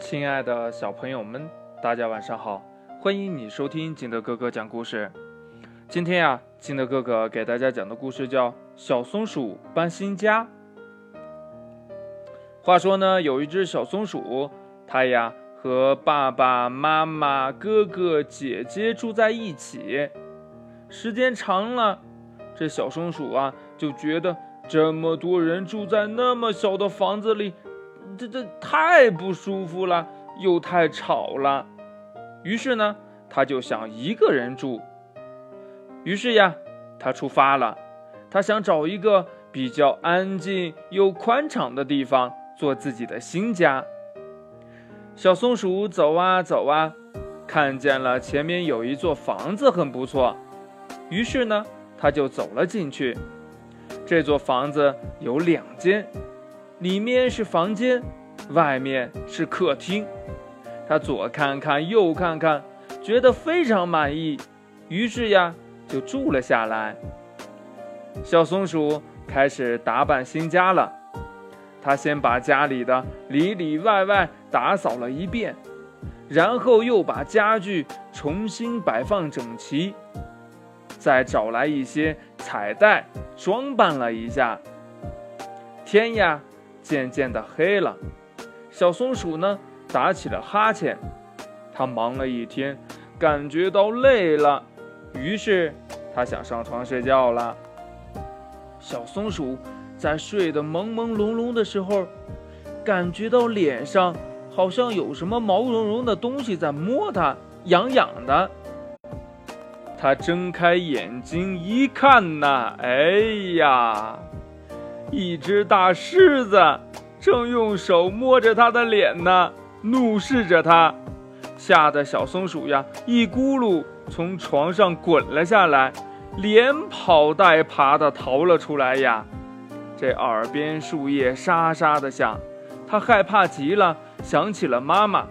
亲爱的小朋友们，大家晚上好！欢迎你收听金德哥哥讲故事。今天呀，金德哥哥给大家讲的故事叫《小松鼠搬新家》。话说呢，有一只小松鼠，它呀和爸爸妈妈、哥哥姐姐住在一起。时间长了，这小松鼠啊就觉得这么多人住在那么小的房子里。这这太不舒服了，又太吵了。于是呢，他就想一个人住。于是呀，他出发了。他想找一个比较安静又宽敞的地方做自己的新家。小松鼠走啊走啊，看见了前面有一座房子很不错。于是呢，他就走了进去。这座房子有两间。里面是房间，外面是客厅。他左看看，右看看，觉得非常满意，于是呀，就住了下来。小松鼠开始打扮新家了。他先把家里的里里外外打扫了一遍，然后又把家具重新摆放整齐，再找来一些彩带装扮了一下。天呀！渐渐的黑了，小松鼠呢打起了哈欠。它忙了一天，感觉到累了，于是它想上床睡觉了。小松鼠在睡得朦朦胧胧的时候，感觉到脸上好像有什么毛茸茸的东西在摸它，痒痒的。它睁开眼睛一看呐，哎呀！一只大狮子正用手摸着它的脸呢，怒视着它，吓得小松鼠呀一咕噜从床上滚了下来，连跑带爬的逃了出来呀。这耳边树叶沙沙的响，它害怕极了，想起了妈妈，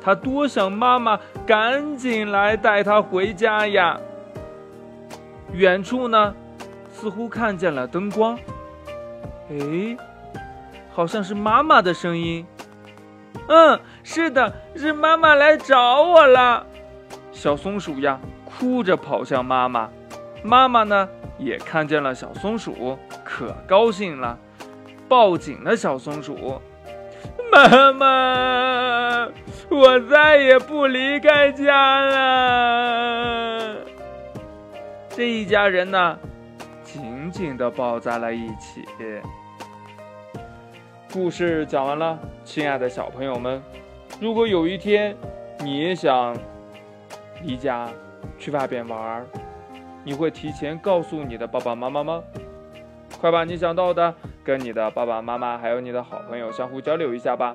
它多想妈妈赶紧来带它回家呀。远处呢，似乎看见了灯光。哎，好像是妈妈的声音。嗯，是的，是妈妈来找我了。小松鼠呀，哭着跑向妈妈。妈妈呢，也看见了小松鼠，可高兴了，抱紧了小松鼠。妈妈，我再也不离开家了。这一家人呢？紧紧地抱在了一起。故事讲完了，亲爱的小朋友们，如果有一天你也想离家去外边玩，你会提前告诉你的爸爸妈妈吗？快把你想到的跟你的爸爸妈妈还有你的好朋友相互交流一下吧。